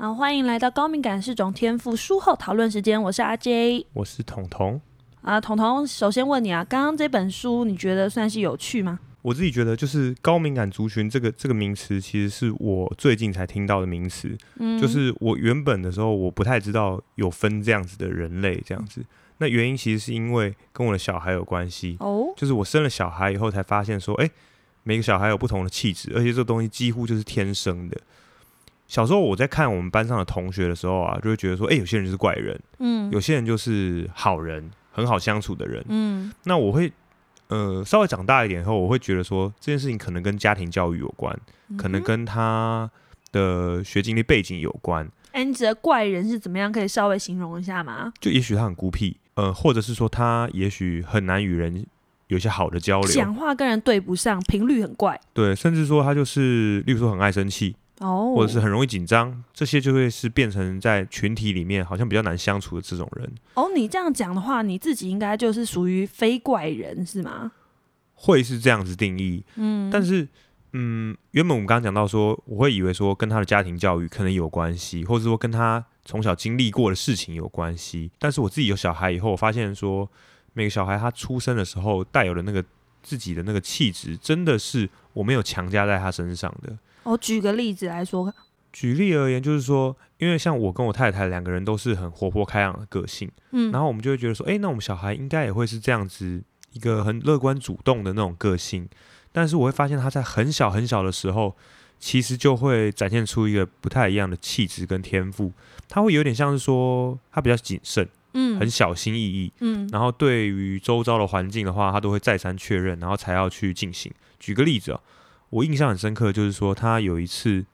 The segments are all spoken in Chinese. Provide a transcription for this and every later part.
好，欢迎来到高敏感是种天赋书后讨论时间，我是阿 J 我是彤彤。啊，彤彤，首先问你啊，刚刚这本书你觉得算是有趣吗？我自己觉得，就是高敏感族群这个这个名词，其实是我最近才听到的名词。嗯，就是我原本的时候，我不太知道有分这样子的人类这样子。那原因其实是因为跟我的小孩有关系。哦，就是我生了小孩以后，才发现说，哎、每个小孩有不同的气质，而且这东西几乎就是天生的。小时候我在看我们班上的同学的时候啊，就会觉得说，哎、有些人就是怪人，嗯有些人就是好人，很好相处的人。嗯那我会，呃，稍微长大一点后，我会觉得说这件事情可能跟家庭教育有关，可能跟他的学经历背景有关。哎，你指的怪人是怎么样？可以稍微形容一下吗？就也许他很孤僻，呃，或者是说他也许很难与人有一些好的交流，讲话跟人对不上，频率很怪对，甚至说他就是，例如说很爱生气，哦，或者是很容易紧张，这些就会是变成在群体里面好像比较难相处的这种人。哦，你这样讲的话，你自己应该就是属于非怪人是吗？会是这样子定义，嗯，但是，嗯，原本我们刚刚讲到说，我会以为说跟他的家庭教育可能有关系，或者说跟他从小经历过的事情有关系。但是我自己有小孩以后，我发现说，每个小孩他出生的时候带有的那个自己的那个气质，真的是我没有强加在他身上的。我举个例子来说，举例而言，就是说，因为像我跟我太太两个人都是很活泼开朗的个性，嗯，然后我们就会觉得说，诶，那我们小孩应该也会是这样子一个很乐观主动的那种个性。但是我会发现他在很小很小的时候，其实就会展现出一个不太一样的气质跟天赋。他会有点像是说，他比较谨慎，嗯很小心翼翼，嗯然后对于周遭的环境的话，他都会再三确认，然后才要去进行。举个例子啊，我印象很深刻，就是说他有一次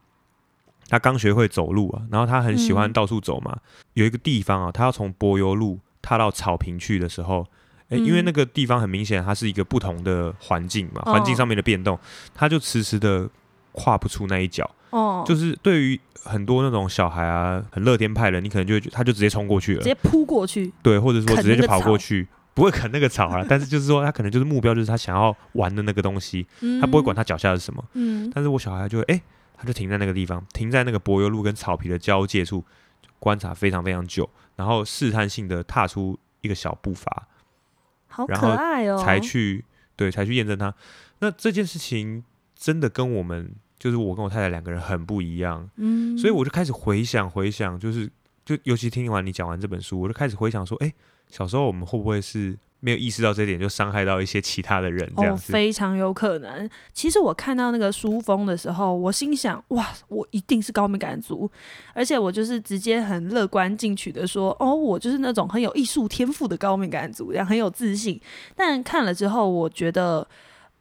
他刚学会走路啊，然后他很喜欢嗯到处走嘛，有一个地方啊，他要从柏油路踏到草坪去的时候。诶，因为嗯那个地方很明显，它是一个不同的环境嘛，哦环境上面的变动，他就迟迟的跨不出那一脚。哦，就是对于很多那种小孩啊，很乐天派的，你可能就会他就直接冲过去了直，接扑过去，对，或者说直接就跑过去，不会啃那个草啊，但是就是说他可能就是目标就是他想要玩的那个东西，嗯，他不会管他脚下是什么。嗯，但是我小孩就会，哎、他就停在那个地方，停在那个柏油路跟草皮的交界处，观察非常非常久，然后试探性的踏出一个小步伐，好可然后爱哦，才去对，才去验证它。那这件事情真的跟我们就是我跟我太太两个人很不一样，嗯，所以我就开始回想回想，就是就尤其听完你讲完这本书，我就开始回想说，哎、小时候我们会不会是没有意识到这点，就伤害到一些其他的人这哦，样子？非常有可能。其实我看到那个书封的时候，我心想：哇，我一定是高敏感族，而且我就是直接很乐观进取的说：哦，我就是那种很有艺术天赋的高敏感族，这样很有自信。但看了之后，我觉得，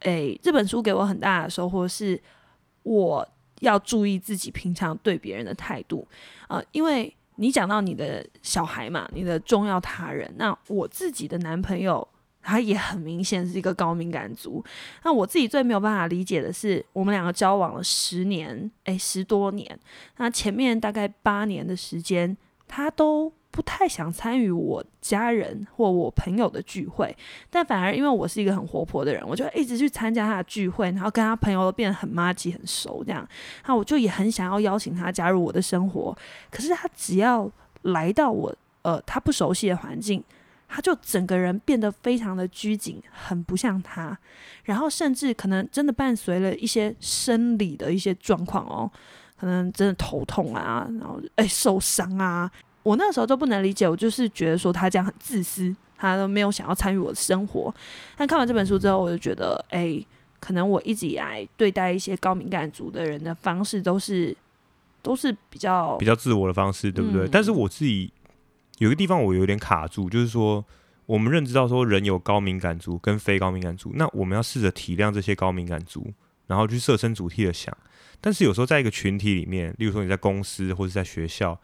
诶，这本书给我很大的收获是，我要注意自己平常对别人的态度啊、呃因为。你讲到你的小孩嘛，你的重要他人，那我自己的男朋友他也很明显是一个高敏感族。那我自己最没有办法理解的是，我们两个交往了十年，诶，十多年，那前面大概八年的时间，他都不太想参与我家人或我朋友的聚会，但反而因为我是一个很活泼的人，我就一直去参加他的聚会，然后跟他朋友都变得很妈鸡、很熟这样。那我就也很想要邀请他加入我的生活，可是他只要来到我呃他不熟悉的环境，他就整个人变得非常的拘谨，很不像他，然后甚至可能真的伴随了一些生理的一些状况哦，可能真的头痛啊，然后哎受伤啊，我那时候都不能理解，我就是觉得说他这样很自私，他都没有想要参与我的生活。但看完这本书之后，我就觉得，哎，可能我一直以来对待一些高敏感族的人的方式都是都是比较比较自我的方式，对不对？嗯但是我自己有一个地方我有点卡住，就是说我们认知到说人有高敏感族跟非高敏感族，那我们要试着体谅这些高敏感族，然后去设身处地的想。但是有时候在一个群体里面，例如说你在公司或者在学校，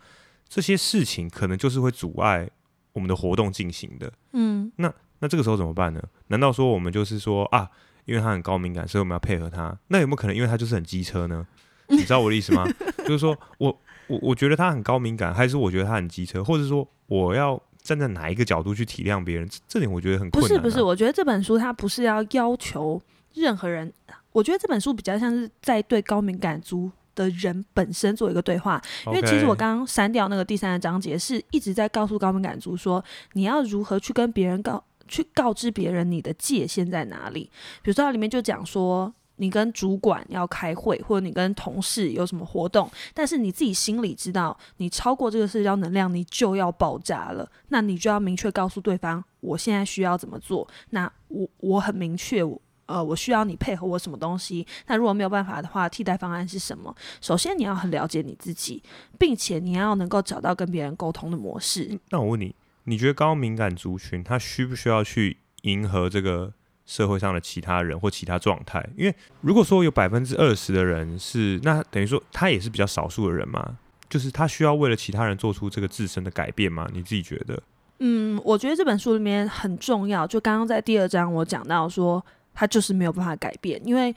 这些事情可能就是会阻碍我们的活动进行的。嗯那那这个时候怎么办呢？难道说我们就是说啊，因为他很高敏感，所以我们要配合他？那有没有可能因为他就是很机车呢？你知道我的意思吗？就是说我我我觉得他很高敏感，还是我觉得他很机车，或者说我要站在哪一个角度去体谅别人？这这点我觉得很困难、啊。不是不是，我觉得这本书它不是要要求任何人，我觉得这本书比较像是在对高敏感族的人本身做一个对话。因为其实我刚刚删掉那个第三个章节，是一直在告诉高敏感族说，你要如何去跟别人告，去告知别人你的界限在哪里。比如说，它里面就讲说，你跟主管要开会，或者你跟同事有什么活动，但是你自己心里知道，你超过这个社交能量，你就要爆炸了。那你就要明确告诉对方，我现在需要怎么做。那我我很明确，我呃，我需要你配合我什么东西。那如果没有办法的话，替代方案是什么？首先你要很了解你自己，并且你要能够找到跟别人沟通的模式。那我问你，你觉得高敏感族群他需不需要去迎合这个社会上的其他人或其他状态？因为如果说有百分之二十的人是，那等于说他也是比较少数的人嘛，就是他需要为了其他人做出这个自身的改变吗？你自己觉得？嗯，我觉得这本书里面很重要。就刚刚在第二章我讲到说，他就是没有办法改变，因为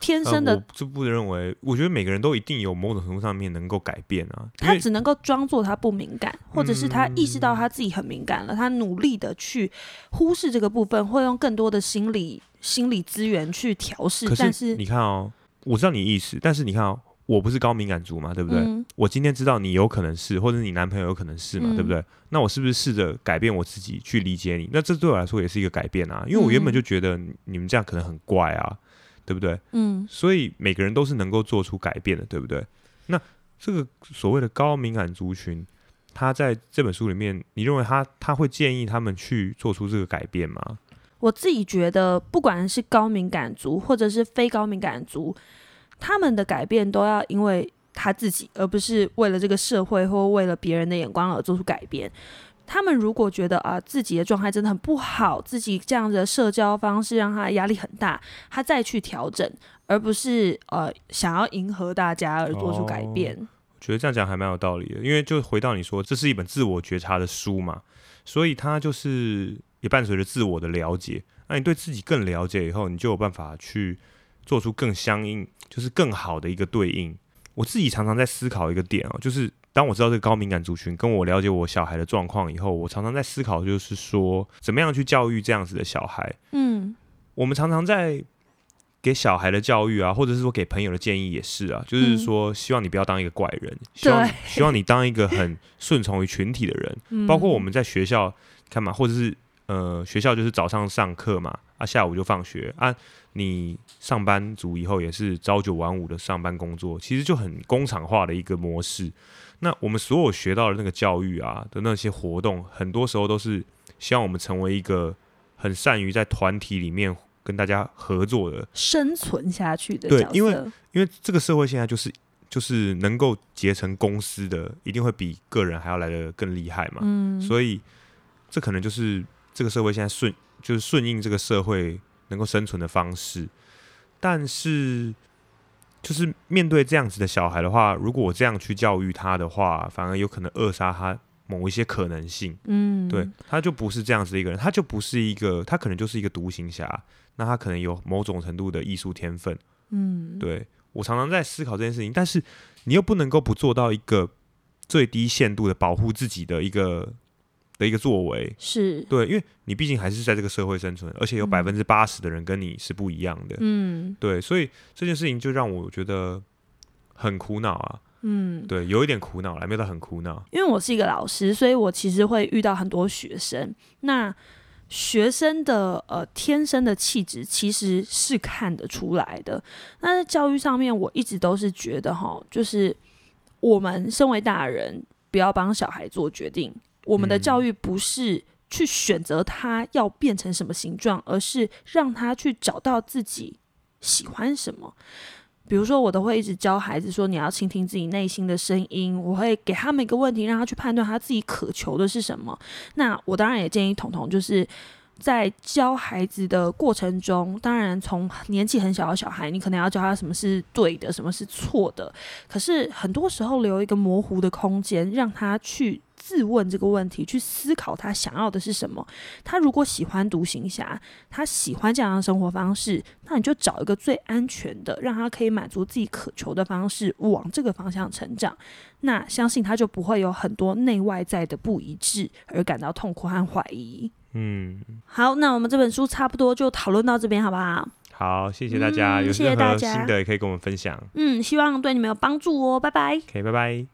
天生的呃、我这不认为，我觉得每个人都一定有某种程度上面能够改变啊，他只能够装作他不敏感，或者是他意识到他自己很敏感了，他努力的去忽视这个部分，会用更多的心理心理资源去调试。可但是你看哦，我知道你意思，但是你看哦，我不是高敏感族嘛，对不对？嗯我今天知道你有可能是，或者你男朋友有可能是嘛，嗯对不对？那我是不是试着改变我自己去理解你？那这对我来说也是一个改变啊，因为我原本就觉得你你们这样可能很怪啊，对不对？嗯所以每个人都是能够做出改变的，对不对？那这个所谓的高敏感族群，他在这本书里面，你认为他他会建议他们去做出这个改变吗？我自己觉得，不管是高敏感族或者是非高敏感族，他们的改变都要因为他自己，而不是为了这个社会或为了别人的眼光而做出改变。他们如果觉得啊自己的状态真的很不好，自己这样的社交方式让他压力很大，他再去调整，而不是呃想要迎合大家而做出改变。觉得这样讲还蛮有道理的，因为就回到你说，这是一本自我觉察的书嘛，所以它就是也伴随着自我的了解。那你对自己更了解以后，你就有办法去做出更相应，就是更好的一个对应。我自己常常在思考一个点啊，就是当我知道这个高敏感族群跟我了解我小孩的状况以后，我常常在思考，就是说怎么样去教育这样子的小孩。嗯我们常常在给小孩的教育啊，或者是说给朋友的建议也是啊，就是说希望你不要当一个怪人，希望对 希望你当一个很顺从于群体的人。嗯包括我们在学校看嘛，或者是呃学校就是早上上课嘛，啊下午就放学啊，你上班族以后也是朝九晚五的上班工作，其实就很工厂化的一个模式。那我们所有学到的那个教育啊的那些活动，很多时候都是希望我们成为一个很善于在团体里面跟大家合作的生存下去的对因为因为这个社会现在就是就是能够结成公司的，一定会比个人还要来的更厉害嘛。嗯，所以这可能就是这个社会现在顺就是顺应这个社会能够生存的方式。但是，就是面对这样子的小孩的话，如果我这样去教育他的话，反而有可能扼杀他某一些可能性。嗯，对，他就不是这样子的一个人，他就不是一个，他可能就是一个独行侠。那他可能有某种程度的艺术天分。嗯，对我常常在思考这件事情，但是你又不能够不做到一个最低限度的保护自己的一个的一个作为。是，对，因为你毕竟还是在这个社会生存，而且有嗯百分之八十的人跟你是不一样的。嗯对，所以这件事情就让我觉得很苦恼啊。嗯，对，有一点苦恼了，没有到很苦恼。因为我是一个老师，所以我其实会遇到很多学生。那学生的呃天生的气质其实是看得出来的。那在教育上面，我一直都是觉得哈，就是我们身为大人，不要帮小孩做决定。我们的嗯教育不是去选择他要变成什么形状，而是让他去找到自己喜欢什么。比如说，我都会一直教孩子说，你要倾听自己内心的声音。我会给他们一个问题，让他去判断他自己渴求的是什么。那我当然也建议彤彤，就是在教孩子的过程中，当然从年纪很小的小孩，你可能要教他什么是对的，什么是错的。可是很多时候留一个模糊的空间，让他去自问这个问题，去思考他想要的是什么。他如果喜欢独行侠，他喜欢这样的生活方式，那你就找一个最安全的，让他可以满足自己渴求的方式，往这个方向成长。那相信他就不会有很多内外在的不一致，而感到痛苦和怀疑。嗯，好，那我们这本书差不多就讨论到这边，好不好？好，谢谢大家，嗯有任何谢谢大家心得也可以跟我们分享。嗯，希望对你们有帮助哦，拜拜。OK，拜拜。